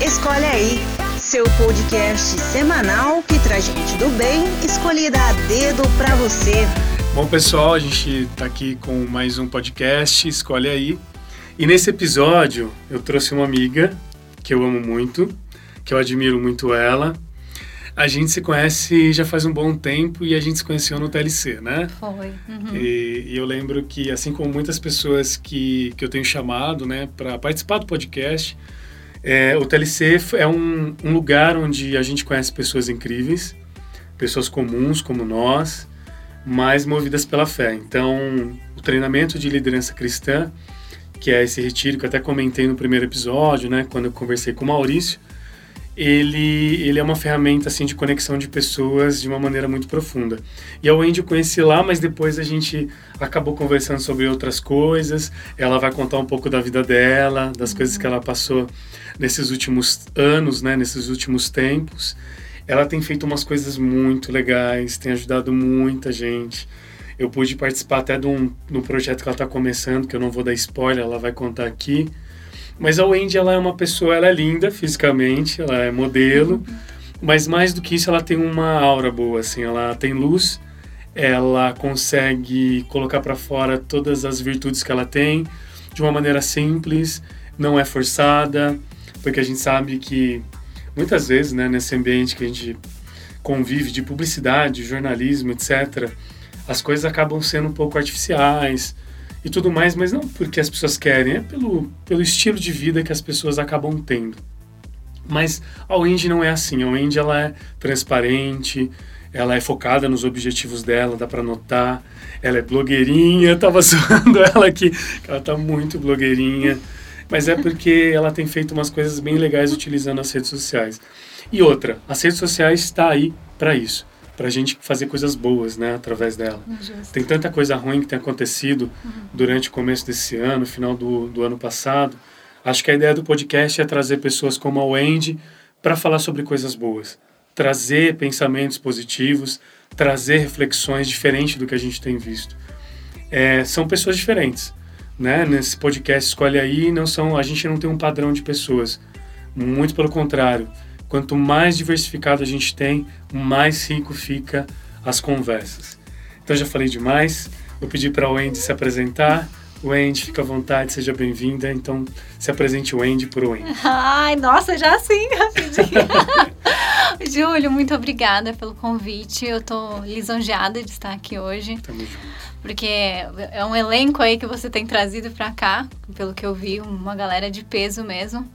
Escolhe aí, seu podcast semanal que traz gente do bem, escolhida a dedo pra você. Bom, pessoal, a gente está aqui com mais um podcast, Escolhe aí. E nesse episódio eu trouxe uma amiga que eu amo muito, que eu admiro muito ela. A gente se conhece já faz um bom tempo e a gente se conheceu no TLC, né? Foi. Uhum. E, e, eu lembro que, assim como muitas pessoas que, que eu tenho chamado, né, para participar do podcast, é, o TLC é um, um lugar onde a gente conhece pessoas incríveis, pessoas comuns como nós, mas movidas pela fé. Então, o treinamento de liderança cristã, que é esse retiro que eu até comentei no primeiro episódio, né, quando eu conversei com o Maurício, ele, ele é uma ferramenta assim de conexão de pessoas de uma maneira muito profunda. E a Wendy eu conheci lá, mas depois a gente acabou conversando sobre outras coisas. Ela vai contar um pouco da vida dela, das coisas que ela passou nesses últimos anos, né, nesses últimos tempos. Ela tem feito umas coisas muito legais, tem ajudado muita gente. Eu pude participar até de um, de um projeto que ela está começando, que eu não vou dar spoiler, ela vai contar aqui mas a Wendy, ela é uma pessoa, ela é linda fisicamente, ela é modelo, uhum. mas mais do que isso, ela tem uma aura boa, assim, ela tem luz, ela consegue colocar para fora todas as virtudes que ela tem de uma maneira simples, não é forçada, porque a gente sabe que muitas vezes, né, nesse ambiente que a gente convive de publicidade, jornalismo, etc., as coisas acabam sendo um pouco artificiais, e tudo mais, mas não porque as pessoas querem, é pelo, pelo estilo de vida que as pessoas acabam tendo. Mas a Wendy não é assim, a Wendy ela é transparente, ela é focada nos objetivos dela, dá para notar. Ela é blogueirinha, tava zoando ela aqui, ela tá muito blogueirinha. Mas é porque ela tem feito umas coisas bem legais utilizando as redes sociais. E outra, as redes sociais está aí para isso para a gente fazer coisas boas, né, através dela. Justo. Tem tanta coisa ruim que tem acontecido uhum. durante o começo desse ano, final do, do ano passado. Acho que a ideia do podcast é trazer pessoas como a Wendy para falar sobre coisas boas, trazer pensamentos positivos, trazer reflexões diferentes do que a gente tem visto. É, são pessoas diferentes, né? Nesse podcast escolhe aí, não são, a gente não tem um padrão de pessoas. Muito pelo contrário Quanto mais diversificado a gente tem, mais rico fica as conversas. Então já falei demais. Vou pedir para a Wendy se apresentar. Wendy, fica à vontade, seja bem-vinda. Então, se apresente o Wendy por Wendy. Ai, nossa, já assim, rapidinho. Júlio, muito obrigada pelo convite. Eu tô lisonjeada de estar aqui hoje. Tamo junto. Porque é um elenco aí que você tem trazido para cá, pelo que eu vi, uma galera de peso mesmo.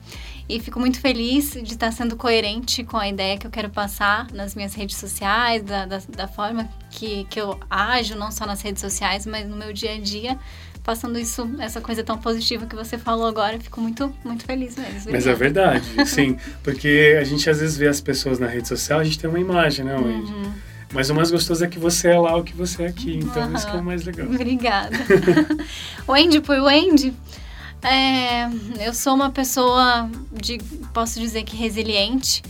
E fico muito feliz de estar sendo coerente com a ideia que eu quero passar nas minhas redes sociais, da, da, da forma que, que eu ajo, não só nas redes sociais, mas no meu dia a dia, passando isso, essa coisa tão positiva que você falou agora, fico muito, muito feliz mesmo. Mas é verdade, sim, porque a gente às vezes vê as pessoas na rede social, a gente tem uma imagem, né, Wendy? Uhum. Mas o mais gostoso é que você é lá o que você é aqui, então uhum. isso que é o mais legal. Obrigada. Wendy por Wendy, é, eu sou uma pessoa, de, posso dizer que resiliente.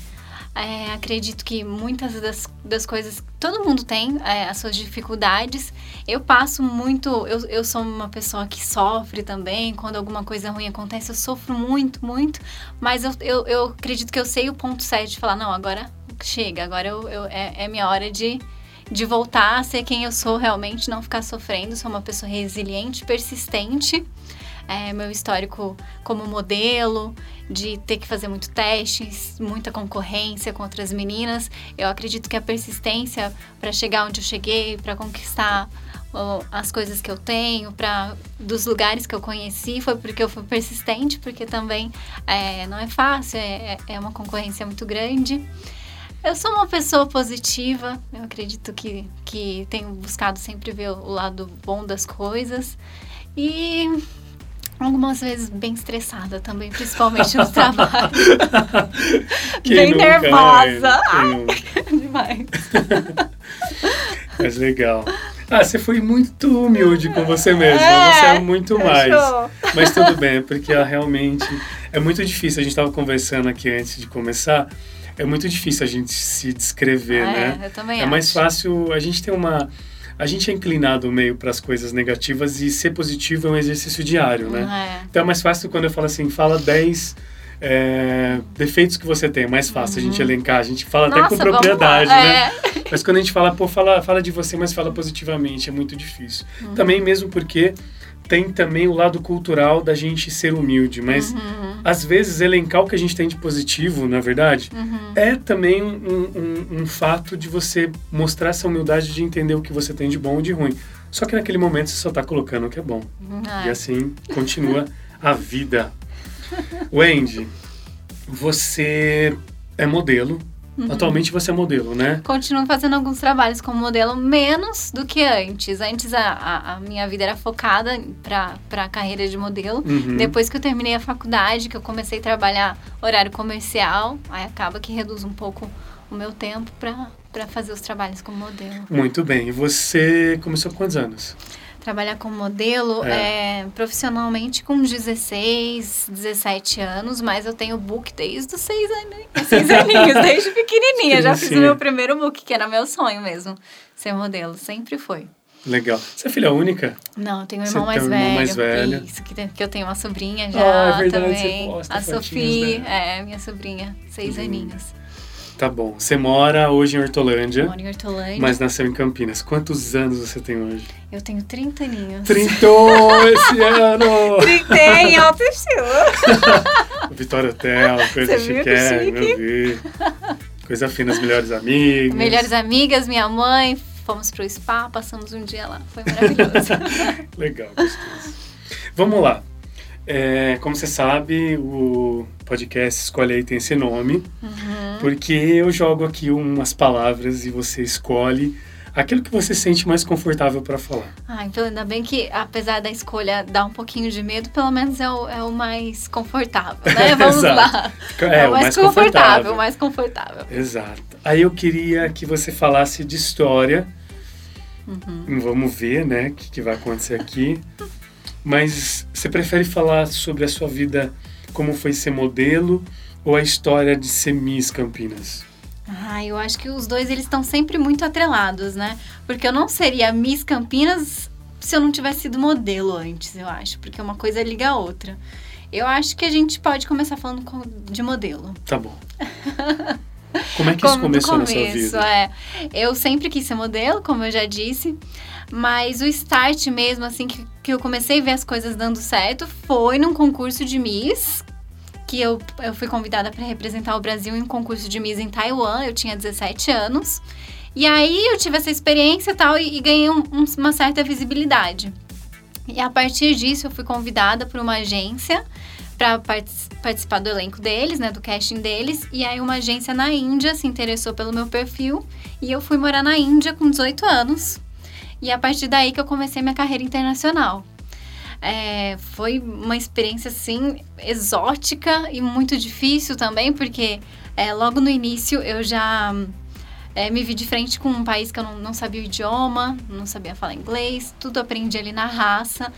É, acredito que muitas das, das coisas, todo mundo tem é, as suas dificuldades. Eu passo muito, eu, eu sou uma pessoa que sofre também. Quando alguma coisa ruim acontece, eu sofro muito, muito. Mas eu, eu, eu acredito que eu sei o ponto certo de falar: não, agora chega, agora eu, eu é, é minha hora de, de voltar a ser quem eu sou realmente, não ficar sofrendo. Sou uma pessoa resiliente, persistente é, meu histórico como modelo, de ter que fazer muito testes, muita concorrência com outras meninas. Eu acredito que a persistência para chegar onde eu cheguei, para conquistar as coisas que eu tenho, para dos lugares que eu conheci, foi porque eu fui persistente, porque também é, não é fácil, é, é uma concorrência muito grande. Eu sou uma pessoa positiva, eu acredito que, que tenho buscado sempre ver o lado bom das coisas. E Algumas vezes bem estressada também, principalmente no trabalho. bem nunca, nervosa. Né? Demais. Mas legal. Ah, você foi muito humilde com você mesma. É, você é muito mais. Mas tudo bem, porque realmente é muito difícil. A gente estava conversando aqui antes de começar. É muito difícil a gente se descrever, é, né? Eu também é acho. mais fácil. A gente tem uma a gente é inclinado meio para as coisas negativas e ser positivo é um exercício diário, né? É. Então é mais fácil quando eu falo assim, fala 10 é, defeitos que você tem, é mais fácil uhum. a gente uhum. elencar, a gente fala Nossa, até com propriedade, né? É. Mas quando a gente fala, pô, fala, fala de você, mas fala positivamente, é muito difícil. Uhum. Também mesmo porque tem também o lado cultural da gente ser humilde, mas uhum. Às vezes elencar o que a gente tem de positivo, na verdade, uhum. é também um, um, um, fato de você mostrar essa humildade de entender o que você tem de bom ou de ruim. Só que naquele momento você só está colocando o que é bom. Uhum. E assim continua a vida. Wendy, você é modelo, Uhum. Atualmente você é modelo, né? Continuo fazendo alguns trabalhos como modelo, menos do que antes. Antes a, a, a minha vida era focada para a carreira de modelo. Uhum. Depois que eu terminei a faculdade, que eu comecei a trabalhar horário comercial, aí acaba que reduz um pouco o meu tempo para fazer os trabalhos como modelo. Muito bem. E você começou com quantos anos? Trabalhar como modelo é. É, profissionalmente com 16, 17 anos, mas eu tenho book desde os 6 anos, seis aninhos, desde pequenininha. Já fiz o meu primeiro book, que era meu sonho mesmo, ser modelo, sempre foi. Legal. Você é filha única? Não, eu tenho um irmão, mais, um velho, irmão mais velho. Isso, que, que eu tenho uma sobrinha já ah, é verdade, também. Você posta a Sofia, é, minha sobrinha, seis hum. aninhos. Tá bom. Você mora hoje em Hortolândia. Moro em Hortolândia. Mas nasceu em Campinas. Quantos anos você tem hoje? Eu tenho 30 aninhos. Trintou esse ano! Trintei, autoestima. Vitória Hotel, coisa chiquérrima, eu vi. Coisa fina, as melhores amigas. Melhores amigas, minha mãe. Fomos pro spa, passamos um dia lá. Foi maravilhoso. Legal, gostoso. Vamos lá. É, como você sabe, o podcast Escolhe Aí tem esse nome, uhum. porque eu jogo aqui umas palavras e você escolhe aquilo que você sente mais confortável para falar. Ah, então ainda bem que, apesar da escolha dar um pouquinho de medo, pelo menos é o, é o mais confortável, né? Vamos lá. É, é, o mais, mais confortável, mais confortável. Exato. Aí eu queria que você falasse de história. Uhum. Vamos ver, né, o que, que vai acontecer aqui. Mas você prefere falar sobre a sua vida, como foi ser modelo, ou a história de ser Miss Campinas? Ah, eu acho que os dois eles estão sempre muito atrelados, né? Porque eu não seria Miss Campinas se eu não tivesse sido modelo antes, eu acho, porque uma coisa liga a outra. Eu acho que a gente pode começar falando de modelo. Tá bom. Como é que isso começou começo, na sua vida? É, eu sempre quis ser modelo, como eu já disse. Mas o start mesmo, assim, que, que eu comecei a ver as coisas dando certo foi num concurso de Miss, que eu, eu fui convidada para representar o Brasil em um concurso de Miss em Taiwan. Eu tinha 17 anos. E aí eu tive essa experiência tal e, e ganhei um, um, uma certa visibilidade. E a partir disso eu fui convidada por uma agência para participar do elenco deles, né, do casting deles. E aí uma agência na Índia se interessou pelo meu perfil e eu fui morar na Índia com 18 anos. E a partir daí que eu comecei minha carreira internacional. É, foi uma experiência assim exótica e muito difícil também, porque é, logo no início eu já é, me vi de frente com um país que eu não, não sabia o idioma, não sabia falar inglês, tudo aprendi ali na raça.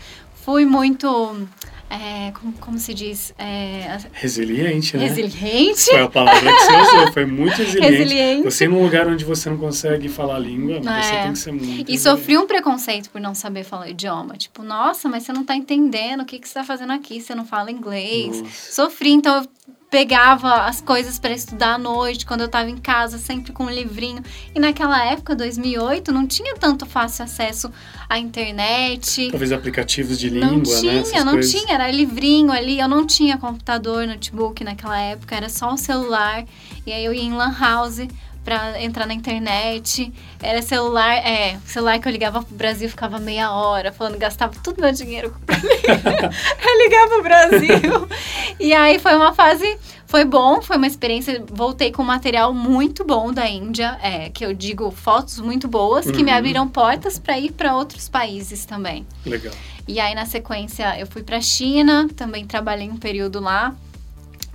Fui muito é, como, como, se diz? É, resiliente, né? Resiliente. Foi a palavra que você usou, foi muito resiliente. resiliente. Você num lugar onde você não consegue falar a língua, é. você tem que ser muito. E sofri um preconceito por não saber falar idioma. Tipo, nossa, mas você não tá entendendo o que, que você tá fazendo aqui, você não fala inglês. Nossa. Sofri, então eu pegava as coisas para estudar à noite, quando eu estava em casa, sempre com um livrinho. E naquela época, 2008, não tinha tanto fácil acesso à internet. Talvez aplicativos de língua, não tinha, né? Essas não coisas. tinha, era livrinho ali. Eu não tinha computador, notebook naquela época, era só um celular. E aí eu ia em lan house para entrar na internet. Era celular, é, celular que eu ligava pro Brasil, ficava meia hora falando, gastava tudo meu dinheiro. eu ligava pro Brasil. e aí foi uma fase, foi bom, foi uma experiência. Voltei com material muito bom da Índia, é, que eu digo fotos muito boas, uhum. que me uhum. abriram portas para ir para outros países também. Legal. E aí, na sequência, eu fui para China, também trabalhei um período lá.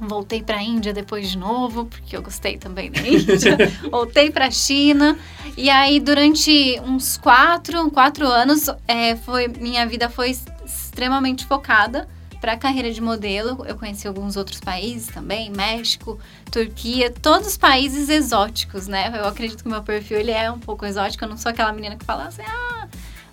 Voltei para a Índia depois de novo, porque eu gostei também da Índia. Voltei para a China. E aí, durante uns quatro, quatro anos, é, foi, minha vida foi extremamente focada para a carreira de modelo. Eu conheci alguns outros países também, México, Turquia, todos os países exóticos, né? Eu acredito que o meu perfil ele é um pouco exótico. Eu não sou aquela menina que fala assim, ah,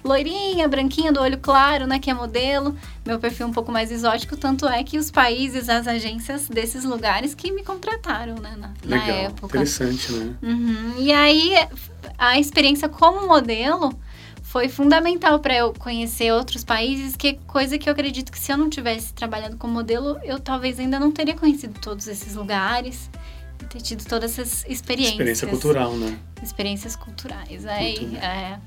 loirinha, branquinha, do olho claro, né, que é modelo. Meu perfil é um pouco mais exótico, tanto é que os países, as agências desses lugares que me contrataram, né, na, Legal, na época. interessante, né? Uhum. E aí, a experiência como modelo foi fundamental para eu conhecer outros países, que é coisa que eu acredito que se eu não tivesse trabalhado como modelo, eu talvez ainda não teria conhecido todos esses lugares, ter tido todas essas experiências. Experiência cultural, né? Experiências culturais. Aí, é,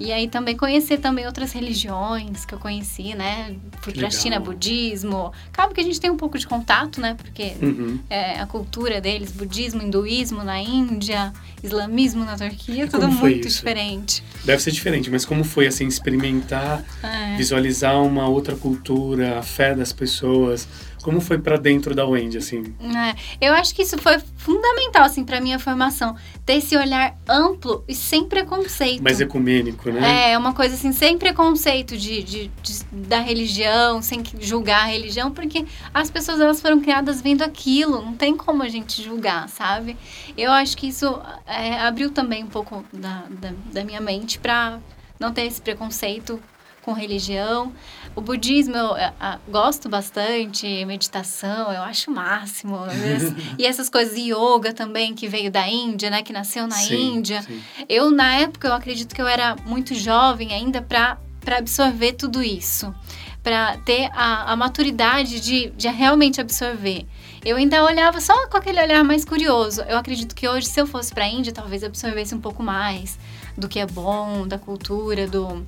e aí também conhecer também outras religiões que eu conheci, né? Fui pra China, budismo. Acaba que a gente tem um pouco de contato, né? Porque uhum. é, a cultura deles, budismo, hinduísmo na Índia, islamismo na Turquia, tudo muito isso? diferente. Deve ser diferente, mas como foi assim experimentar, é. visualizar uma outra cultura, a fé das pessoas? Como foi para dentro da Wendy, assim? É, eu acho que isso foi fundamental, assim, para minha formação. Ter esse olhar amplo e sem preconceito. Mais ecumênico, né? É, uma coisa assim, sem preconceito de, de, de, da religião, sem julgar a religião, porque as pessoas, elas foram criadas vendo aquilo. Não tem como a gente julgar, sabe? Eu acho que isso é, abriu também um pouco da, da, da minha mente para não ter esse preconceito com religião. O budismo eu, eu, gosto bastante, meditação, eu acho o máximo. e essas coisas, yoga também, que veio da Índia, né? Que nasceu na sim, Índia. Sim. Eu, na época, eu acredito que eu era muito jovem ainda para absorver tudo isso. Para ter a, a maturidade de, de realmente absorver. Eu ainda olhava só com aquele olhar mais curioso. Eu acredito que hoje, se eu fosse para a Índia, talvez absorvesse um pouco mais do que é bom, da cultura, do,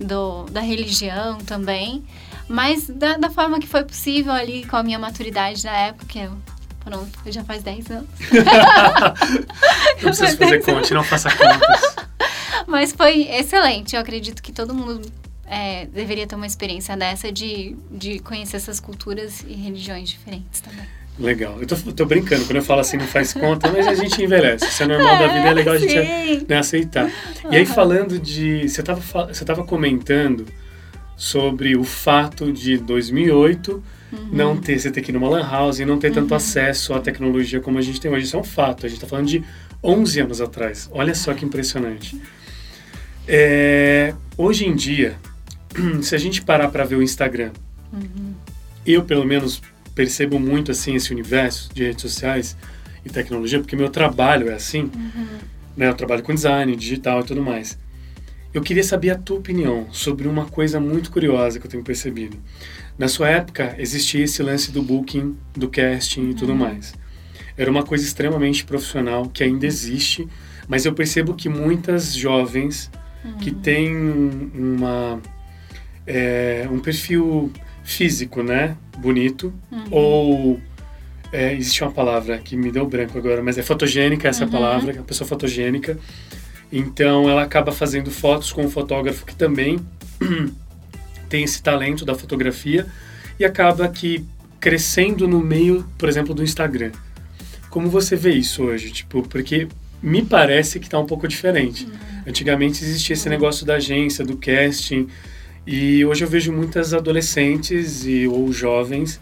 do, da religião também, mas da, da, forma que foi possível ali com a minha maturidade na época, que eu, pronto, já faz 10 anos. não precisa fazer conta, não faça contas. Mas foi excelente, eu acredito que todo mundo é, deveria ter uma experiência dessa de, de conhecer essas culturas e religiões diferentes também. Legal. Eu tô, tô, brincando, quando eu falo assim, não faz conta, mas a gente envelhece. Isso é normal da vida, é legal a gente né, aceitar. Uhum. E aí, falando de. Você estava você tava comentando sobre o fato de 2008 uhum. não ter, você ter que ir numa Lan House e não ter uhum. tanto acesso à tecnologia como a gente tem hoje. Isso é um fato. A gente está falando de 11 anos atrás. Olha só que impressionante. É, hoje em dia, se a gente parar para ver o Instagram, uhum. eu, pelo menos, percebo muito assim esse universo de redes sociais e tecnologia, porque meu trabalho é assim, uhum. né? Eu trabalho com design, digital e tudo mais. Eu queria saber a tua opinião sobre uma coisa muito curiosa que eu tenho percebido. Na sua época, existia esse lance do booking, do casting e tudo uhum. mais. Era uma coisa extremamente profissional que ainda existe, mas eu percebo que muitas jovens uhum. que têm uma, é, um perfil físico, né? Bonito. Uhum. Ou. É, existe uma palavra que me deu branco agora, mas é fotogênica essa uhum. palavra, a pessoa fotogênica. Então ela acaba fazendo fotos com um fotógrafo que também tem esse talento da fotografia e acaba que crescendo no meio, por exemplo, do Instagram. Como você vê isso hoje? Tipo, porque me parece que está um pouco diferente. Uhum. Antigamente existia esse negócio da agência, do casting, e hoje eu vejo muitas adolescentes e ou jovens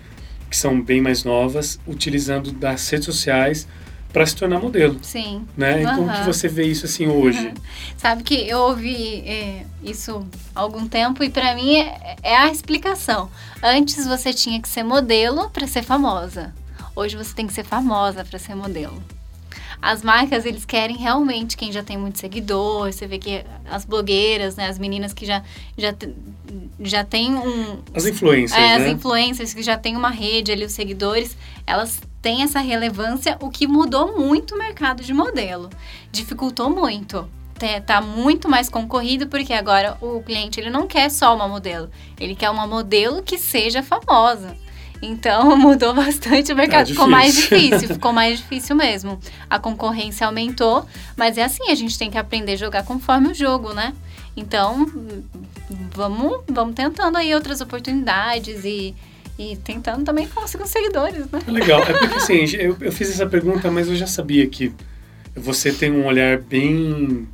que são bem mais novas utilizando das redes sociais para se tornar modelo. Sim. Né? Uhum. Como que você vê isso assim hoje? Sabe que eu ouvi é, isso há algum tempo e para mim é, é a explicação. Antes você tinha que ser modelo para ser famosa. Hoje você tem que ser famosa para ser modelo as marcas, eles querem realmente quem já tem muito seguidor. Você vê que as blogueiras, né, as meninas que já, já, já tem um... As influências, é, né? As influências que já tem uma rede ali, os seguidores, elas têm essa relevância, o que mudou muito o mercado de modelo. Dificultou muito tá muito mais concorrido porque agora o cliente ele não quer só uma modelo, ele quer uma modelo que seja famosa. Então mudou bastante o mercado, é ficou mais difícil, ficou mais difícil mesmo. A concorrência aumentou, mas é assim, a gente tem que aprender a jogar conforme o jogo, né? Então, vamos, vamos tentando aí outras oportunidades e, e tentando também conseguir os seguidores, né? É legal, é porque assim, eu, eu fiz essa pergunta, mas eu já sabia que você tem um olhar bem,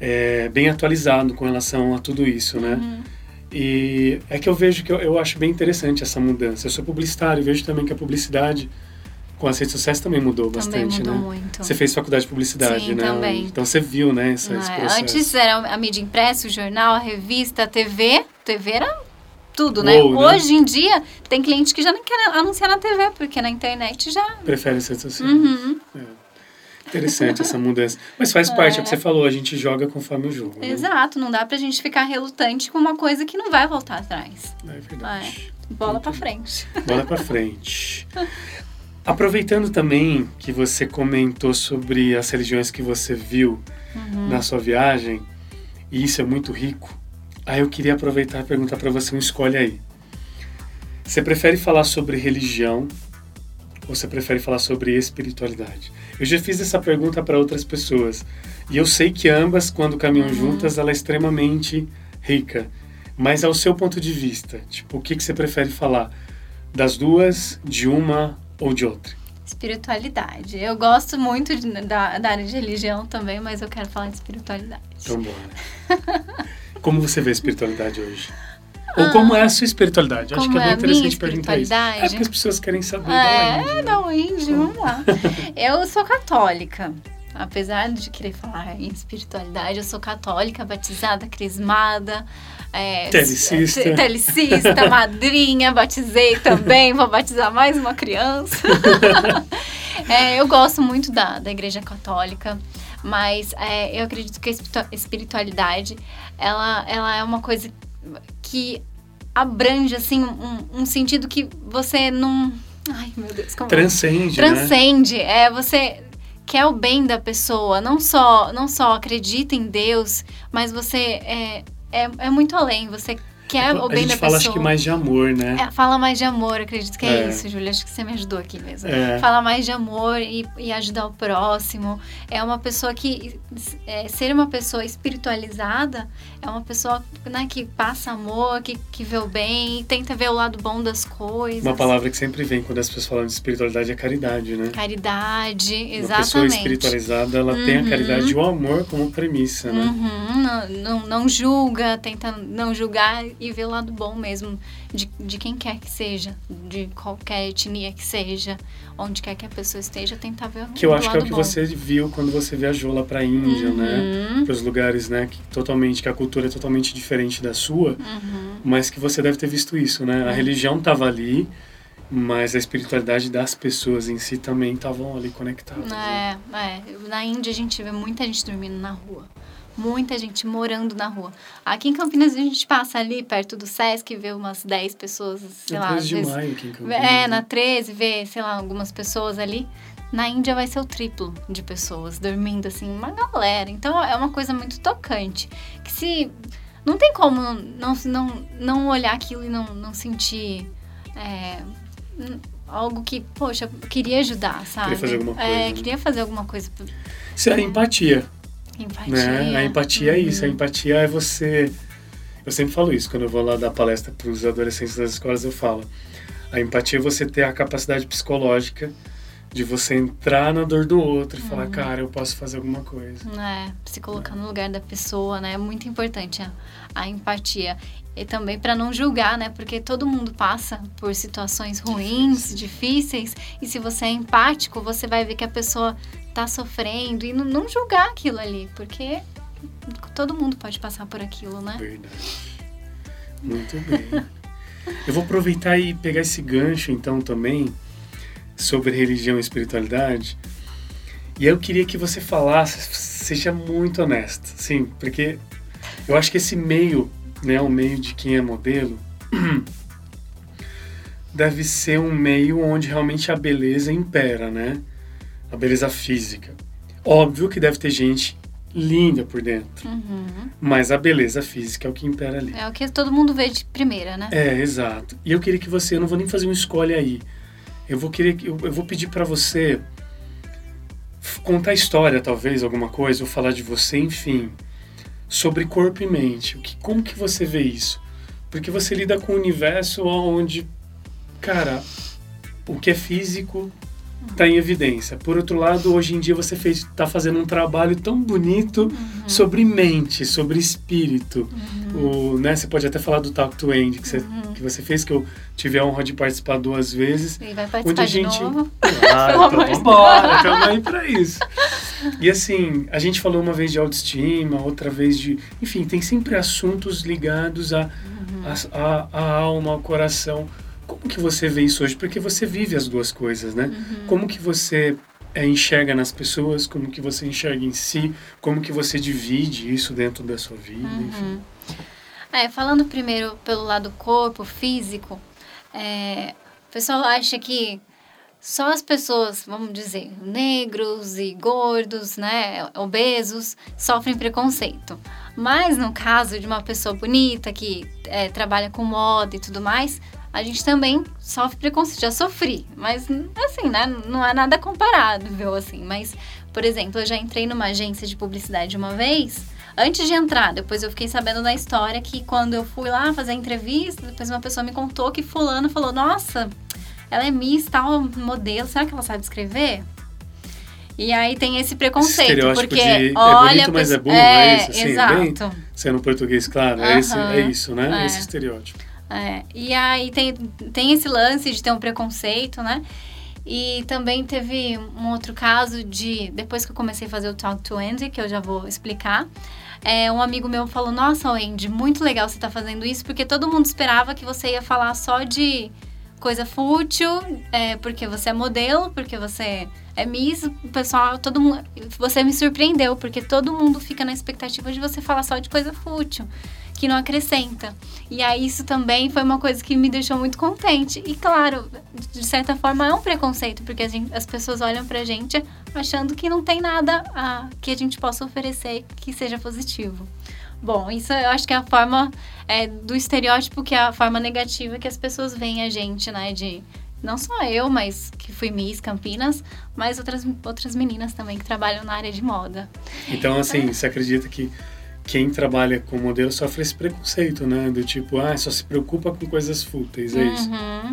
é, bem atualizado com relação a tudo isso, né? Uhum. E é que eu vejo que eu, eu acho bem interessante essa mudança. Eu sou publicitário, vejo também que a publicidade com as redes sociais também mudou também bastante, mudou né? muito. Você fez faculdade de publicidade, Sim, né? também. Então você viu, né, esse É. Antes era a mídia impressa, o jornal, a revista, a TV. TV era tudo, né? Né? Hoje em dia, tem cliente que já nem quer anunciar na TV, porque na internet já... Prefere as redes sociais. Uhum. Interessante essa mudança. Mas faz parte, é o que você falou, a gente joga conforme o jogo. Né? Exato, não dá pra gente ficar relutante com uma coisa que não vai voltar atrás. É verdade. Bola pra frente. Bola pra frente. Aproveitando também que você comentou sobre as religiões que você viu Uhum. na sua viagem, e isso é muito rico, aí eu queria aproveitar e perguntar para você um escolhe aí. Você prefere falar sobre religião ou você prefere falar sobre espiritualidade? Eu já fiz essa pergunta para outras pessoas e eu sei que ambas, quando caminham juntas, ela é extremamente rica. Mas ao seu ponto de vista, tipo, o que, que você prefere falar? Das duas, de uma ou de outra? Espiritualidade. Eu gosto muito de- da, da área de religião também, mas eu quero falar de espiritualidade. Então bora. Como você vê a espiritualidade hoje? Ou como é a sua espiritualidade? Acho que é é bem a interessante perguntar isso. É porque as pessoas querem saber É, da da Wendy, vamos lá. Eu sou católica. Apesar de querer falar em espiritualidade, eu sou católica, batizada, crismada. É, Telecista. te- Telecista, madrinha, batizei também, vou batizar mais uma criança. É, eu gosto muito da, da igreja católica, mas é, eu acredito que a espiritu- espiritualidade, ela, ela é uma coisa que abrange, assim, um, um sentido que você não... Ai, meu Deus, como... Transcende, né? Transcende. É, você quer o bem da pessoa, não só, não só acredita em Deus, mas você é, é, é muito além. Você quer o A bem gente da fala, pessoa. acho que mais de amor, né? É, fala mais de amor, acredito que é, É. isso, Júlia. Acho que você me ajudou aqui mesmo. É. Fala mais de amor e, e ajudar o próximo. É uma pessoa que. é, ser uma pessoa espiritualizada é uma pessoa né, que passa amor, que, que vê o bem, tenta ver o lado bom das coisas. Uma palavra que sempre vem quando as pessoas falam de espiritualidade é caridade, né? Caridade, Uma pessoa exatamente. espiritualizada, ela tem a Uhum. caridade e o amor como premissa, né? Uhum, não, não, não julga, tenta não julgar e ver o lado bom mesmo de, de quem quer que seja, de qualquer etnia que seja, onde quer que a pessoa esteja, tentar ver Que eu o acho que é o que bom. você viu quando você viajou lá pra Índia, né? Uhum, Para os lugares, né? Que totalmente, que a cultura é totalmente diferente da sua, uhum. mas que você deve ter visto isso, né? A religião tava ali, mas a espiritualidade das pessoas em si também estavam ali conectadas. né? É, é. Na Índia a gente vê muita gente dormindo na rua. Muita gente morando na rua. Aqui em Campinas a gente passa ali perto do Sesc, vê umas 10 pessoas, sei É lá, 13 às de vezes maio aqui em Campinas. É, né? na 13, vê, sei lá, algumas pessoas ali. Na Índia vai ser o triplo de pessoas dormindo, assim, uma galera. Então é uma coisa muito tocante. Que se. Não tem como não, não, não olhar aquilo e não, não sentir. é, algo que, poxa, queria ajudar, sabe? fazer alguma É, coisa, né? queria fazer alguma coisa. Isso é empatia, Empatia. né? A empatia é isso. A empatia é você... Eu sempre falo isso, quando eu vou lá dar palestra para os adolescentes das escolas, eu falo. A empatia é você ter a capacidade psicológica de você entrar na dor do outro e falar, Uhum. cara, eu posso fazer alguma coisa. É, se colocar no lugar da pessoa, né? É muito importante a, a empatia. E também para não julgar, né? Porque todo mundo passa por situações ruins, difíceis. E se você é empático, você vai ver que a pessoa tá sofrendo e não, julgar aquilo ali. Porque todo mundo pode passar por aquilo, né? Verdade. Muito bem. Eu vou aproveitar e pegar esse gancho, então, também, sobre religião e espiritualidade. E eu queria que você falasse, seja muito honesta, sim, porque eu acho que esse meio, né, o meio de quem é modelo, deve ser um meio onde realmente a beleza impera, né? A beleza física. Óbvio que deve ter gente linda por dentro. Uhum. Mas a beleza física é o que impera ali. É o que todo mundo vê de primeira, né? É, exato. E eu queria que você, eu não vou nem fazer um escolhe aí. Eu vou querer, que- eu, eu vou pedir pra você contar história, talvez, alguma coisa, ou falar de você, enfim, sobre corpo e mente. O que, como que você vê isso? Porque você lida com um universo onde, cara, o que é físico está em evidência. Por outro lado, hoje em dia você está fazendo um trabalho tão bonito uhum. sobre mente, sobre espírito. Uhum. O, né, você pode até falar do Talk to End que você, uhum. que você fez, que eu tive a honra de participar duas vezes. E vai participar onde a gente... novo? Ah, então vamos embora, estamos aí para isso. E assim, a gente falou uma vez de autoestima, outra vez de... Enfim, tem sempre assuntos ligados à a, a, a alma, ao coração como que você vê isso hoje? Porque você vive as duas coisas, né? Uhum. Como que você é, enxerga nas pessoas, como que você enxerga em si, como que você divide isso dentro da sua vida, uhum. enfim. É, falando primeiro pelo lado corpo, físico, é, o pessoal acha que só as pessoas, vamos dizer, negros e gordos, né, obesos, sofrem preconceito. Mas no caso de uma pessoa bonita que é, trabalha com moda e tudo mais, a gente também sofre preconceito. Já sofri, mas assim, né? Não é nada comparável, assim. Mas, por exemplo, eu já entrei numa agência de publicidade uma vez. Antes de entrar, depois eu fiquei sabendo da história que quando eu fui lá fazer a entrevista, depois uma pessoa me contou que fulano falou, nossa, ela é Miss, tal modelo, será que ela sabe escrever? E aí tem esse preconceito, esse porque de, olha, é bonito, mas é burro, é, é isso, assim, exato. Bem, sendo português, claro, é, esse, é isso, né? É. Esse estereótipo. É, e aí tem, tem esse lance de ter um preconceito, né? E também teve um outro caso de, depois que eu comecei a fazer o Talk to Andy, que eu já vou explicar, é, um amigo meu falou, nossa, Andy, muito legal você tá fazendo isso, porque todo mundo esperava que você ia falar só de coisa fútil, é, porque você é modelo, porque você é Miss, o pessoal, todo mundo, você me surpreendeu, porque todo mundo fica na expectativa de você falar só de coisa fútil que não acrescenta. E aí isso também foi uma coisa que me deixou muito contente. E claro, de certa forma é um preconceito, porque gente, as pessoas olham pra gente achando que não tem nada a, que a gente possa oferecer que seja positivo. Bom, isso eu acho que é a forma é, do estereótipo, que é a forma negativa que as pessoas veem a gente, né? De não só eu, mas que fui Miss Campinas, mas outras, outras meninas também que trabalham na área de moda. Então, assim, é. você acredita que quem trabalha com modelo sofre esse preconceito, né? Do tipo, ah, só se preocupa com coisas fúteis, é uhum. isso.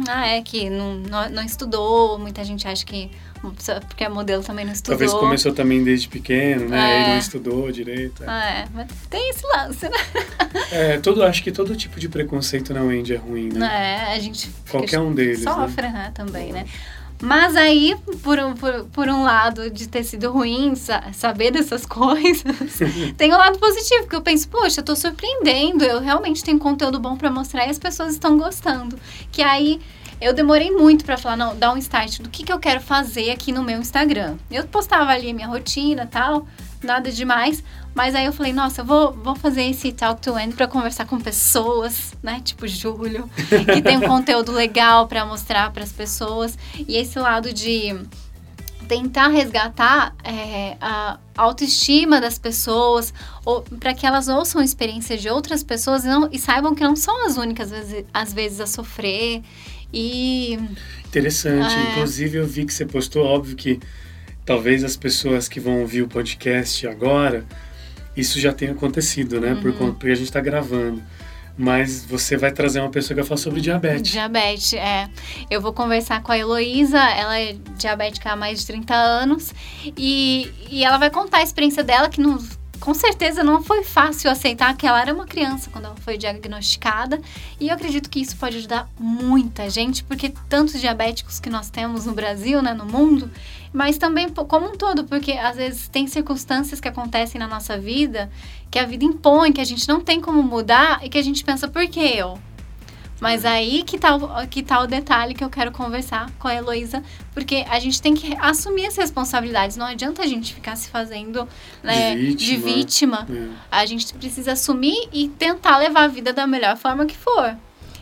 Ah, é que não, não, não, estudou, muita gente acha que porque a modelo também não estudou. Talvez começou também desde pequeno, né? É. E não estudou direito. É. Ah, é, mas tem esse lance, né? É, todo, acho que todo tipo de preconceito na Wendy é ruim, né? É, a gente... Qualquer um deles, né? Sofre, né? né também, né? Mas aí, por um, por, por um lado de ter sido ruim saber dessas coisas, tem o um lado positivo, que eu penso, poxa, eu tô surpreendendo, eu realmente tenho conteúdo bom para mostrar e as pessoas estão gostando. Que aí eu demorei muito para falar, não, dar um start do que, que eu quero fazer aqui no meu Instagram. Eu postava ali a minha rotina tal, nada demais. Mas aí eu falei, nossa, eu vou, vou fazer esse Talk to End para conversar com pessoas, né? Tipo Júlio, que tem um conteúdo legal para mostrar para as pessoas. E esse lado de tentar resgatar é, a autoestima das pessoas, para que elas ouçam experiências de outras pessoas e, não, e, saibam que não são as únicas, às vezes, às vezes a sofrer. E. Interessante. É... Inclusive, eu vi que você postou, óbvio que talvez as pessoas que vão ouvir o podcast agora isso já tem acontecido, né? Uhum. Por conta, porque a gente está gravando. Mas você vai trazer uma pessoa que vai falar sobre diabetes. Diabetes, é. Eu vou conversar com a Heloísa, ela é diabética há mais de 30 anos. E, e ela vai contar a experiência dela, que não, com certeza não foi fácil aceitar que ela era uma criança quando ela foi diagnosticada. E eu acredito que isso pode ajudar muita gente, porque tantos diabéticos que nós temos no Brasil, né, no mundo, mas também como um todo, porque às vezes tem circunstâncias que acontecem na nossa vida que a vida impõe, que a gente não tem como mudar e que a gente pensa, por que eu? Mas aí que tá, que tá o detalhe que eu quero conversar com a Heloísa, porque a gente tem que assumir as responsabilidades. Não adianta a gente ficar se fazendo né, de vítima. De vítima. É. A gente precisa assumir e tentar levar a vida da melhor forma que for.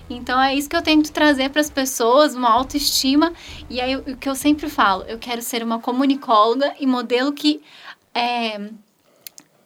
Então é isso que eu tento trazer para as pessoas, uma autoestima. E aí o que eu sempre falo, eu quero ser uma comunicóloga e modelo que é,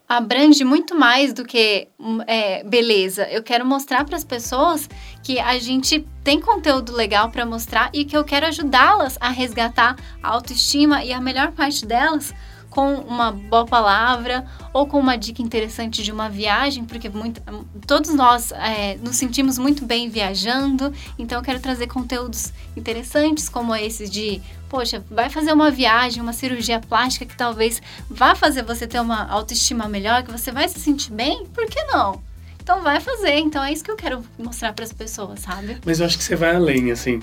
abrange muito mais do que é, beleza. Eu quero mostrar para as pessoas que a gente tem conteúdo legal para mostrar e que eu quero ajudá-las a resgatar a autoestima e a melhor parte delas com uma boa palavra ou com uma dica interessante de uma viagem, porque muito, todos nós é, nos sentimos muito bem viajando, então eu quero trazer conteúdos interessantes como esses de, poxa, vai fazer uma viagem, uma cirurgia plástica que talvez vá fazer você ter uma autoestima melhor, que você vai se sentir bem, por que não? Então vai fazer. Então é isso que eu quero mostrar para as pessoas, sabe? Mas eu acho que você vai além, assim.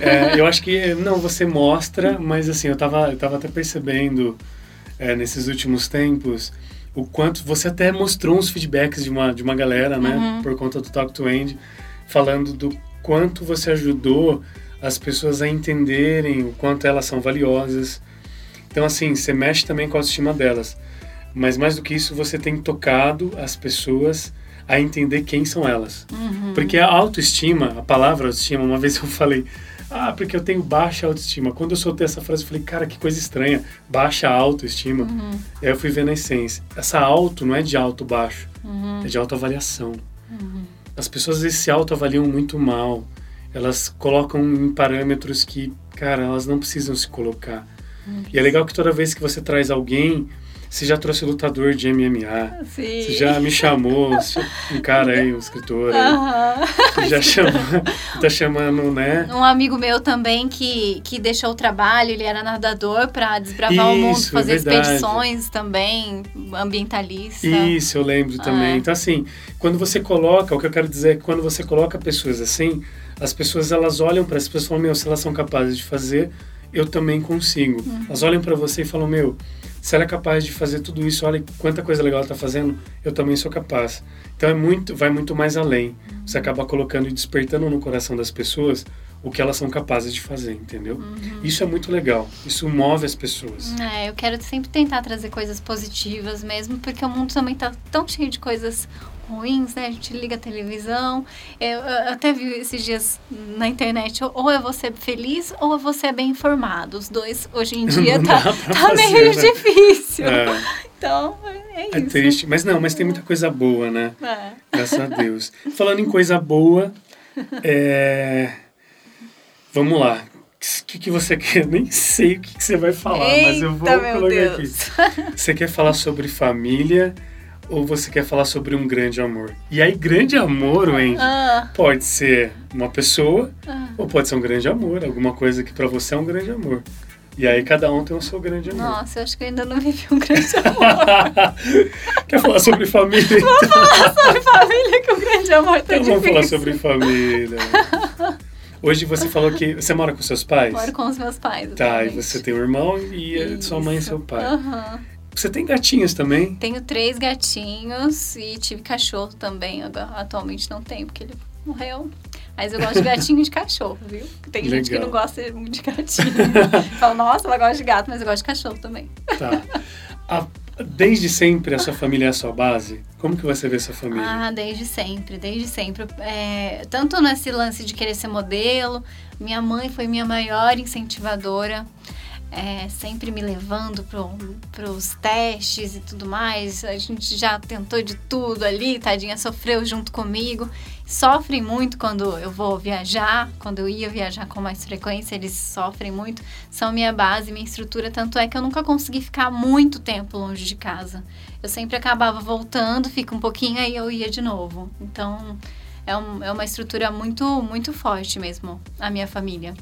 é, eu acho que não, você mostra, mas assim, eu tava, eu tava até percebendo é, nesses últimos tempos o quanto você até mostrou uns feedbacks de uma, de uma galera, né, uhum. por conta do Talk to End, falando do quanto você ajudou as pessoas a entenderem o quanto elas são valiosas. Então, assim, você mexe também com a autoestima delas. Mas mais do que isso, você tem tocado as pessoas a entender quem são elas. Uhum. Porque a autoestima, a palavra autoestima, uma vez eu falei, ah, porque eu tenho baixa autoestima. Quando eu soltei essa frase, eu falei, cara, que coisa estranha, baixa autoestima. Uhum. Aí eu fui ver na essência. Essa auto não é de alto baixo, uhum. é de autoavaliação. Uhum. As pessoas às vezes se autoavaliam muito mal. Elas colocam em parâmetros que, cara, elas não precisam se colocar. Uhum. E é legal que toda vez que você traz alguém você já trouxe lutador de MMA. Sim. Você já me chamou, um cara aí, um escritor aí. Você já chamou, tá chamando, né? Um amigo meu também que, que deixou o trabalho, ele era nadador para desbravar Isso, o mundo, fazer expedições também, ambientalista. Isso, eu lembro também. É. Então, assim, quando você coloca, o que eu quero dizer é que quando você coloca pessoas assim, as pessoas elas olham para as pessoas e falam, meu, se elas são capazes de fazer, eu também consigo. Uhum. Elas olham para você e falam, meu se ela é capaz de fazer tudo isso, olha quanta coisa legal ela está fazendo, eu também sou capaz. Então é muito, vai muito mais além. Você acaba colocando e despertando no coração das pessoas o que elas são capazes de fazer, entendeu? Uhum. Isso é muito legal. Isso move as pessoas. É, eu quero sempre tentar trazer coisas positivas mesmo, porque o mundo também está tão cheio de coisas ruins, né? A gente liga a televisão. Eu, eu até vi esses dias na internet, ou é você feliz ou é você bem informado. Os dois, hoje em dia, tá, tá fazer, meio né? difícil. É. Então, é, é isso. É triste. Mas não, mas tem muita coisa boa, né? É. Graças a Deus. Falando em coisa boa, é... vamos lá. O que, que você quer? Nem sei o que, que você vai falar, Eita, mas eu vou colocar Deus. aqui. Você quer falar sobre família ou você quer falar sobre um grande amor? E aí, grande amor, Wendy, ah. pode ser uma pessoa ah. ou pode ser um grande amor, alguma coisa que para você é um grande amor. E aí cada um tem o seu grande amor. Nossa, eu acho que eu ainda não vivi um grande amor. Quer falar sobre família? Então? Vamos falar sobre família, que o grande amor tá então difícil. Vamos falar sobre família. Hoje você falou que você mora com seus pais? Moro com os meus pais. Tá, e você tem um irmão e Isso. sua mãe e seu pai. Uhum. Você tem gatinhos também? Tenho três gatinhos e tive cachorro também. Agora, atualmente não tenho, porque ele morreu. Mas eu gosto de gatinho e de cachorro, viu? Tem Legal. gente que não gosta muito de gatinho. Fala, nossa, ela gosta de gato, mas eu gosto de cachorro também. Tá. A, desde sempre a sua família é a sua base? Como que você vê sua família? Ah, desde sempre, desde sempre. É, tanto nesse lance de querer ser modelo, minha mãe foi minha maior incentivadora é, sempre me levando para os testes e tudo mais. A gente já tentou de tudo ali, tadinha sofreu junto comigo. Sofrem muito quando eu vou viajar, quando eu ia viajar com mais frequência, eles sofrem muito. São minha base, minha estrutura, tanto é que eu nunca consegui ficar muito tempo longe de casa. Eu sempre acabava voltando, fica um pouquinho, aí eu ia de novo. Então, é, é uma estrutura muito, muito forte mesmo, a minha família.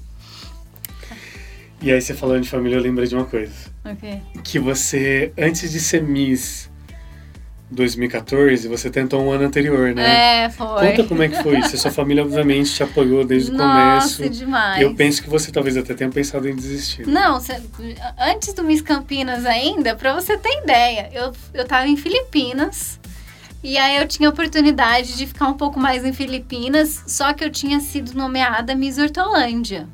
E aí você falando de família, eu lembrei de uma coisa. Okay. Que você, antes de ser Miss 2014, você tentou um ano anterior, né? É, foi. Conta como é que foi isso. A sua família, obviamente, te apoiou desde o Nossa, começo. demais. Eu penso que você talvez até tenha pensado em desistir. Não, cê, antes do Miss Campinas ainda, pra você ter ideia, eu, eu tava em Filipinas. E aí eu tinha a oportunidade de ficar um pouco mais em Filipinas, só que eu tinha sido nomeada Miss Hortolândia.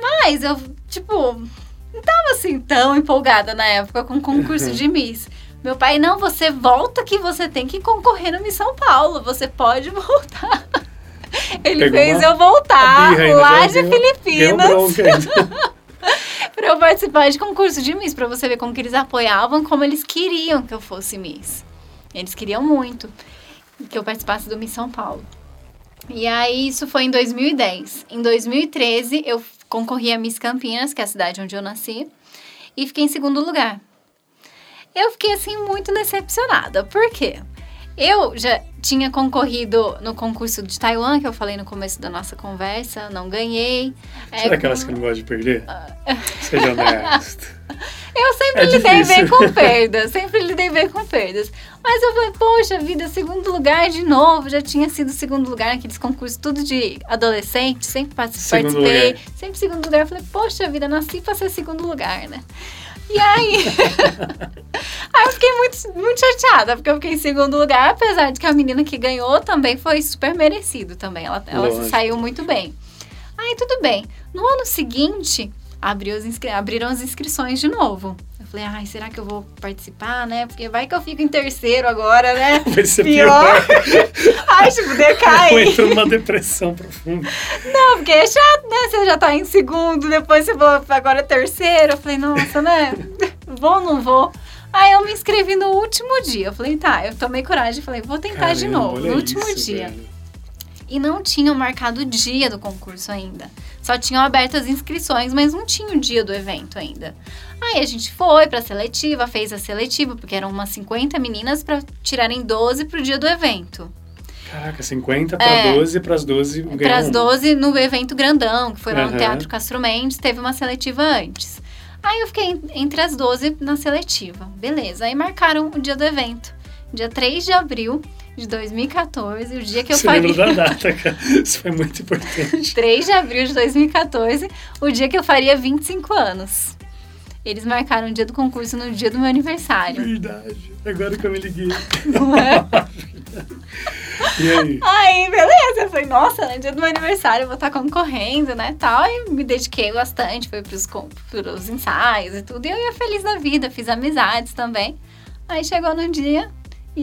Mas eu, tipo, não tava assim tão empolgada na época com o concurso de Miss. Meu pai, não, você volta que você tem que concorrer no Miss São Paulo. Você pode voltar. Ele Pegou fez eu voltar lá de Filipinas. para eu participar de concurso de Miss, para você ver como que eles apoiavam, como eles queriam que eu fosse Miss. Eles queriam muito que eu participasse do Miss São Paulo. E aí isso foi em 2010. Em 2013 eu concorri a Miss Campinas, que é a cidade onde eu nasci. e fiquei em segundo lugar. Eu fiquei assim muito decepcionada. Por quê? Eu já tinha concorrido no concurso de Taiwan, que eu falei no começo da nossa conversa, não ganhei. Será é, aquelas que não gostam de perder? Seja honesto. Eu sempre é lidei bem com perdas, sempre lidei bem com perdas. Mas eu falei, poxa vida, segundo lugar de novo. Já tinha sido segundo lugar naqueles concursos, tudo de adolescente, sempre participei. Lugar. Sempre segundo lugar. Eu falei, poxa vida, nasci pra ser segundo lugar, né? E aí. aí eu fiquei muito, muito chateada, porque eu fiquei em segundo lugar, apesar de que a menina que ganhou também foi super merecido também. Ela, ela se saiu muito bem. Aí tudo bem. No ano seguinte, abriu as abriram as inscrições de novo. Falei, ai, será que eu vou participar, né? Porque vai que eu fico em terceiro agora, né? Vai ser pior. pior. ai, tipo, decai. Eu entro numa depressão profunda. Não, porque é chato, né? Você já tá em segundo, depois você falou, agora é terceiro. Eu falei, nossa, né? vou ou não vou? Aí eu me inscrevi no último dia. Eu falei, tá, eu tomei coragem e falei, vou tentar Caramba, de novo, no último isso, dia. Velho. E não tinham marcado o dia do concurso ainda. Só tinham aberto as inscrições, mas não tinha o dia do evento ainda. Aí a gente foi para a seletiva, fez a seletiva, porque eram umas 50 meninas para tirarem 12 pro dia do evento. Caraca, 50 para é, 12, para as 12 Para as 12 no evento grandão, que foi lá uhum. no Teatro Castro Mendes, teve uma seletiva antes. Aí eu fiquei entre as 12 na seletiva. Beleza. Aí marcaram o dia do evento. Dia 3 de abril de 2014, o dia que eu Você faria... da data, cara. Isso foi muito importante. 3 de abril de 2014, o dia que eu faria 25 anos. Eles marcaram o dia do concurso no dia do meu aniversário. Verdade. Agora que eu me liguei. Não é? e aí? Aí, beleza. Eu falei, nossa, no dia do meu aniversário eu vou estar concorrendo, né, tal. E me dediquei bastante, foi pros, pros ensaios e tudo. E eu ia feliz da vida, fiz amizades também. Aí chegou no dia,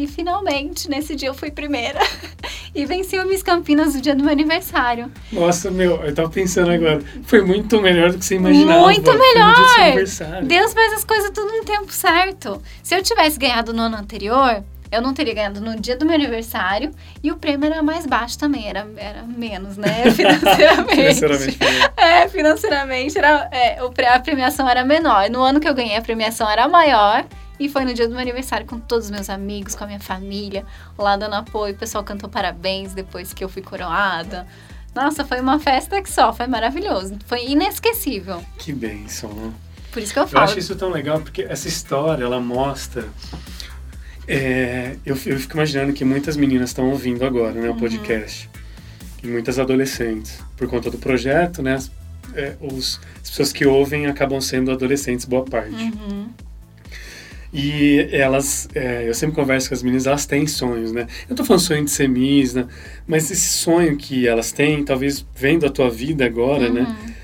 e finalmente, nesse dia eu fui primeira. e venci o Miss Campinas no dia do meu aniversário. Nossa, meu, eu tava pensando agora. Foi muito melhor do que você imaginava. Muito melhor! Deus faz as coisas tudo no tempo certo. Se eu tivesse ganhado no ano anterior, eu não teria ganhado no dia do meu aniversário e o prêmio era mais baixo também, era, era menos, né? Financeiramente. financeiramente. É, financeiramente era, é, a premiação era menor. No ano que eu ganhei, a premiação era maior e foi no dia do meu aniversário com todos os meus amigos, com a minha família, lá dando apoio. O pessoal cantou parabéns depois que eu fui coroada. Nossa, foi uma festa que só, foi maravilhoso. Foi inesquecível. Que bênção, né? Por isso que eu falo. Eu acho isso tão legal, porque essa história, ela mostra... É, eu, eu, fico imaginando que muitas meninas estão ouvindo agora, né, o uhum. podcast. E muitas adolescentes. Por conta do projeto, né, é, os, as pessoas que ouvem acabam sendo adolescentes, boa parte. Uhum. E elas, é, eu sempre converso com as meninas, elas têm sonhos, né? Eu tô falando sonho de ser Miss, né? Mas esse sonho que elas têm, talvez vendo a tua vida agora, né? uhum. né?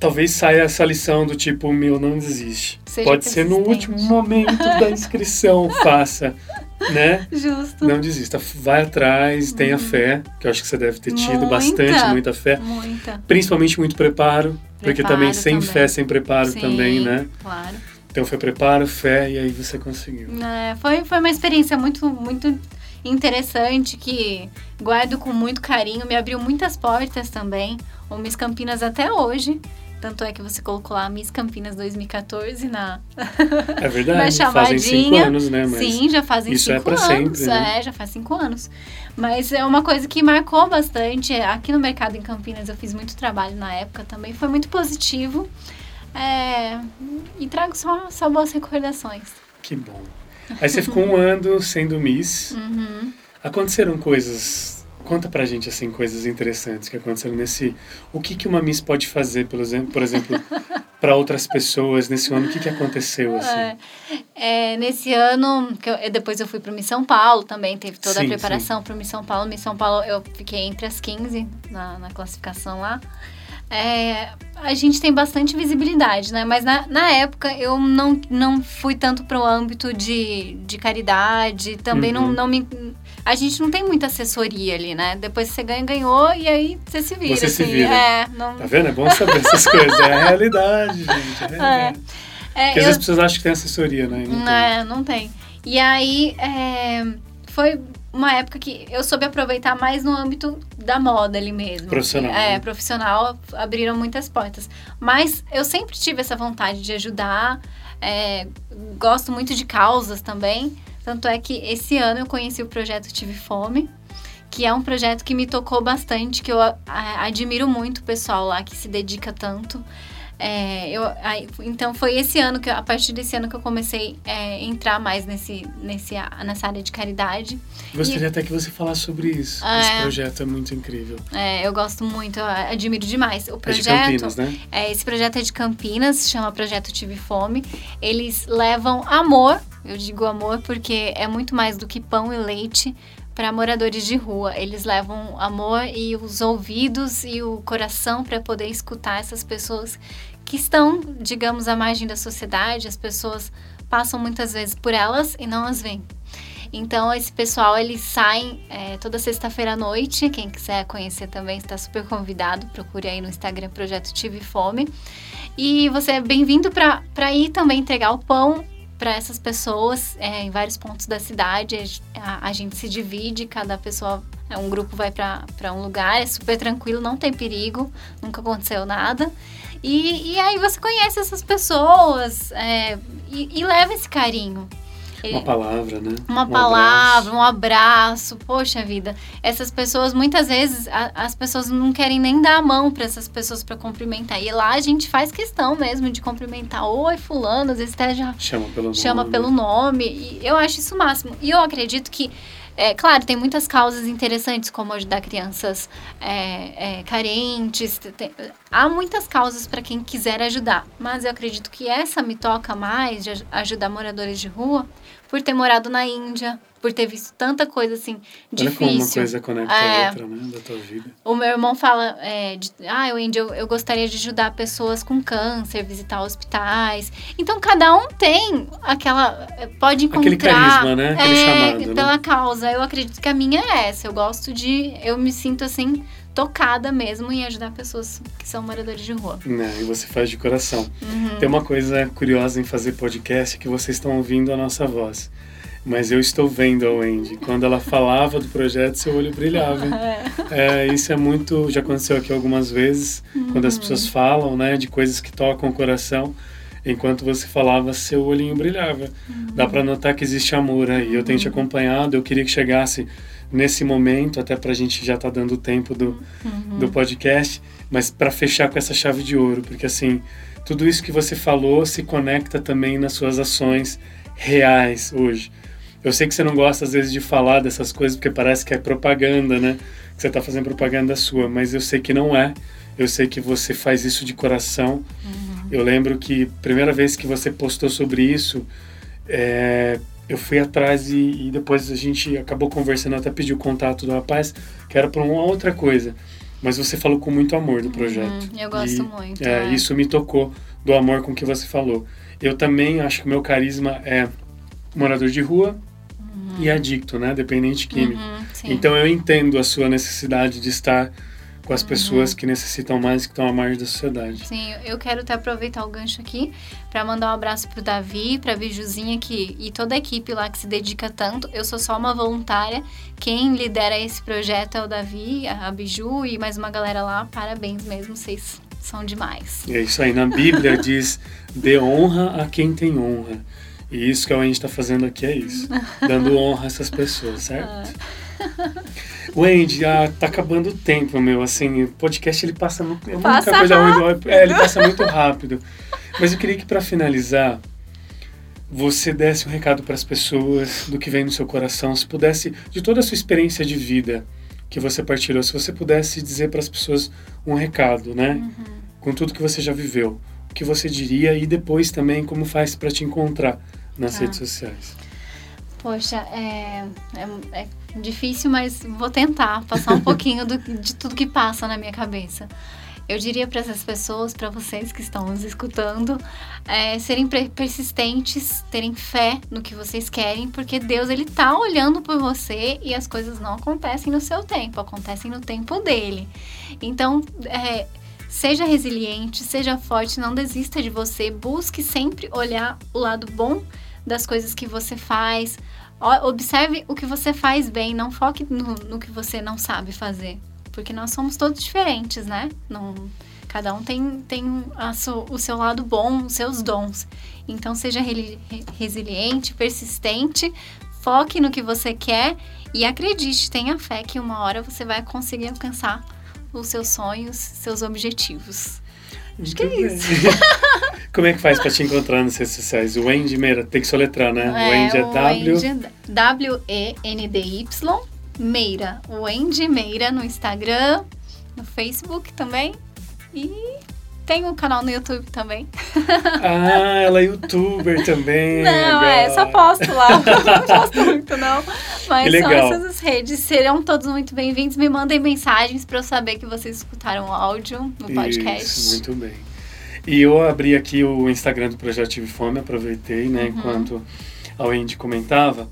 Talvez saia essa lição do tipo, meu, não desiste. Seja Pode ser no último momento da inscrição, faça, né? Justo. Não desista, vai atrás, tenha uhum. fé, que eu acho que você deve ter tido muita, bastante, muita fé. Muita. Principalmente muito preparo, preparo porque também sem também. fé, sem preparo Sim, também, né? Claro. Então foi preparo, fé e aí você conseguiu. É, foi, foi uma experiência muito, muito interessante que guardo com muito carinho, me abriu muitas portas também. O Miss Campinas até hoje. Tanto é que você colocou lá Miss Campinas 2014 na É verdade, na chamadinha. fazem cinco anos, né? Mas Sim, já fazem isso é cinco é anos. Sempre, né? É, já faz cinco anos. Mas é uma coisa que marcou bastante. Aqui no mercado em Campinas eu fiz muito trabalho na época também. Foi muito positivo. É, e trago só, só boas recordações. Que bom. Aí você ficou um ano sendo Miss. Uhum. Aconteceram coisas. Conta pra gente, assim, coisas interessantes que aconteceram nesse. O que, que uma Miss pode fazer, por exemplo, por exemplo para outras pessoas nesse ano? O que, que aconteceu, assim? É, é, nesse ano, que eu, depois eu fui para Miss São Paulo também, teve toda sim, a preparação para Miss São Paulo. Miss São Paulo eu fiquei entre as 15 na, na classificação lá é, a gente tem bastante visibilidade, né? Mas na, na época eu não, não fui tanto para o âmbito de, de caridade, também uhum. não, não me. A gente não tem muita assessoria ali, né? Depois você ganha, ganhou e aí você se vira. Você assim, se vira. É, não... Tá vendo? É bom saber essas coisas. É a realidade, gente. É a realidade. É, é, Porque às vezes as pessoas acham que tem assessoria, né? Não, não, tem. não tem. E aí é, foi uma época que eu soube aproveitar mais no âmbito da moda ali mesmo. Profissional. É, né? profissional, abriram muitas portas. Mas eu sempre tive essa vontade de ajudar, é, gosto muito de causas também. Tanto é que esse ano eu conheci o projeto Tive Fome, que é um projeto que me tocou bastante, que eu a, admiro muito o pessoal lá que se dedica tanto. É, eu, aí, então foi esse ano que a partir desse ano que eu comecei a é, entrar mais nesse, nesse nessa área de caridade. Gostaria e, até que você falasse sobre isso. É, esse projeto é muito incrível. É, eu gosto muito, eu admiro demais. O projeto, é de Campinas, né? É, esse projeto é de Campinas, chama Projeto Tive Fome. Eles levam amor, eu digo amor porque é muito mais do que pão e leite para moradores de rua. Eles levam amor e os ouvidos e o coração para poder escutar essas pessoas que estão, digamos, à margem da sociedade. As pessoas passam muitas vezes por elas e não as veem. Então, esse pessoal, eles saem é, toda sexta-feira à noite. Quem quiser conhecer também está super convidado. Procure aí no Instagram Projeto Tive Fome. E você é bem-vindo para ir também entregar o pão para essas pessoas é, em vários pontos da cidade. A, a, gente se divide, cada pessoa, um grupo vai para um lugar, é super tranquilo, não tem perigo, nunca aconteceu nada. E, e aí você conhece essas pessoas é, e, e leva esse carinho. Uma palavra, né? Uma um palavra, abraço. um abraço. Poxa vida, essas pessoas, muitas vezes, a, as pessoas não querem nem dar a mão para essas pessoas para cumprimentar. E lá a gente faz questão mesmo de cumprimentar. Oi, fulano, às vezes até já chama pelo chama nome. Pelo nome. E eu acho isso o máximo. E eu acredito que é, claro, tem muitas causas interessantes, como ajudar crianças é, é, carentes. Tem, há muitas causas para quem quiser ajudar, mas eu acredito que essa me toca mais de ajudar moradores de rua, por ter morado na Índia, por ter visto tanta coisa assim Olha difícil. Como uma coisa conecta é, a outra, né, da tua vida. O meu irmão fala, é, de, ah, eu, eu, eu gostaria de ajudar pessoas com câncer, visitar hospitais. Então cada um tem aquela, pode encontrar aquele carisma, né, aquele é, chamado, pela né? causa. Eu acredito que a minha é essa. Eu gosto de, eu me sinto assim tocada mesmo em ajudar pessoas que são moradores de rua. É, e você faz de coração. Uhum. Tem uma coisa curiosa em fazer podcast que vocês estão ouvindo a nossa voz. Mas eu estou vendo a Wendy. Quando ela falava do projeto, seu olho brilhava. É. é, isso é muito. Já aconteceu aqui algumas vezes, uhum. quando as uhum. pessoas falam, né, de coisas que tocam o coração. Enquanto você falava, seu olhinho brilhava. Uhum. Dá para notar que existe amor aí. Eu tenho te uhum. acompanhado, eu queria que chegasse nesse momento, até para a gente já tá dando tempo do, uhum. do podcast, mas para fechar com essa chave de ouro, porque assim, tudo isso que você falou se conecta também nas suas ações reais hoje. Eu sei que você não gosta às vezes de falar dessas coisas porque parece que é propaganda, né? Que você está fazendo propaganda sua, mas eu sei que não é. Eu sei que você faz isso de coração. Uhum. Eu lembro que primeira vez que você postou sobre isso, é, eu fui atrás e, e, depois a gente acabou conversando, até pedi o contato do rapaz, que era para uma outra coisa. Mas você falou com muito amor do projeto. Uhum, eu gosto e, muito. É, é, Isso me tocou, do amor com que você falou. Eu também acho que o meu carisma é morador de rua. E adicto, né? Dependente químico. Uhum, então eu entendo a sua necessidade de estar com as uhum. pessoas que necessitam mais, que estão à margem da sociedade. Sim, eu quero até aproveitar o gancho aqui para mandar um abraço pro Davi, pra Bijuzinha que, e toda a equipe lá que se dedica tanto. Eu sou só uma voluntária. Quem lidera esse projeto é o Davi, a Biju e mais uma galera lá. Parabéns mesmo, vocês são demais. É isso aí. Na Bíblia diz: dê honra a quem tem honra. E isso que a gente está fazendo aqui é isso. dando honra a essas pessoas, certo? Wendy, ah, tá acabando o tempo, meu. Assim, o podcast ele passa muito. É passa coisa rápido. É, ele passa muito rápido. Mas eu queria que para finalizar você desse um recado para as pessoas do que vem no seu coração, se pudesse, de toda a sua experiência de vida que você partilhou, se você pudesse dizer para as pessoas um recado, né? Uhum. Com tudo que você já viveu, o que você diria e depois também como faz para te encontrar nas tá. redes sociais. Poxa, é, é, é, difícil, mas vou tentar passar um pouquinho do, de tudo que passa na minha cabeça. Eu diria para essas pessoas, para vocês que estão nos escutando, é, serem persistentes, terem fé no que vocês querem, porque Deus ele tá olhando por você e as coisas não acontecem no seu tempo, acontecem no tempo dele. Então, é, seja resiliente, seja forte, não desista de você, busque sempre olhar o lado bom das coisas que você faz, Observe o que você faz bem, não foque no, no que você não sabe fazer. Porque nós somos todos diferentes, né? Não, cada um tem, tem su, o seu lado bom, os seus dons. Então, seja re, resiliente, persistente, foque no que você quer e acredite, tenha fé que uma hora você vai conseguir alcançar os seus sonhos, seus objetivos. Acho que é isso. Como é que faz para te encontrar nas redes sociais? O Wendy Meira, tem que soletrar, né? É, o Wendy é W... W-E-N-D-Y Meira. O Wendy Meira no Instagram, no Facebook também. E tem um canal no YouTube também. Ah, ela é youtuber também. Não, agora. é, só posto lá. não posto muito, não. Mas são essas as redes. Serão todos muito bem-vindos. Me mandem mensagens para eu saber que vocês escutaram o áudio no podcast. Isso, muito bem. E eu abri aqui o Instagram do Projeto Tive Fome, aproveitei, né, uhum. enquanto a Wendy comentava,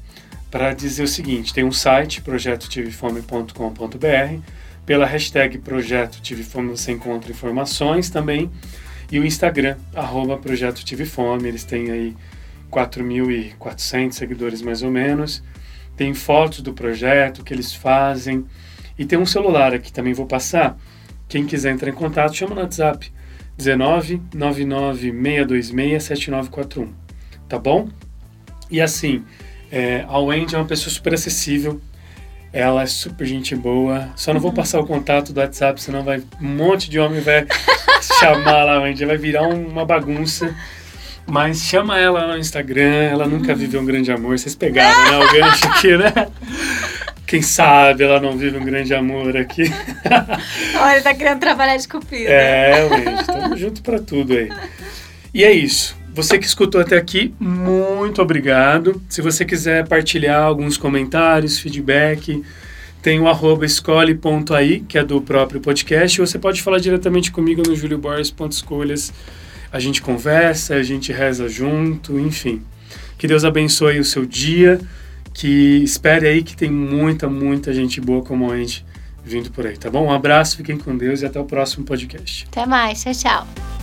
para dizer o seguinte: tem um site, projetotivefome.com.br pela hashtag Projeto Tive Fome você encontra informações também. E o Instagram, arroba Projeto Tive Fome, eles têm aí 4.400 seguidores mais ou menos. Tem fotos do projeto, que eles fazem. E tem um celular aqui também, vou passar. Quem quiser entrar em contato, chama no WhatsApp 19 99 626 7941. Tá bom? E assim, é, a Wendy é uma pessoa super acessível. Ela é super gente boa. Só não vou uhum. passar o contato do WhatsApp, senão vai um monte de homem vai chamar lá, onde vai virar uma bagunça. Mas chama ela no Instagram, ela nunca uhum. viveu um grande amor. Vocês pegaram, né? O gancho aqui, né? Quem sabe ela não vive um grande amor aqui. Olha, tá querendo trabalhar de cupido. É, gente, estamos juntos para tudo aí. E é isso. Você que escutou até aqui, muito obrigado. Se você quiser partilhar alguns comentários, feedback, tem o arroba escolhe.ai, que é do próprio podcast, ou você pode falar diretamente comigo no julioborges.escolhas. A gente conversa, a gente reza junto, enfim. Que Deus abençoe o seu dia, que espere aí que tem muita, muita gente boa como a gente vindo por aí, tá bom? Um abraço, fiquem com Deus e até o próximo podcast. Até mais, tchau, tchau.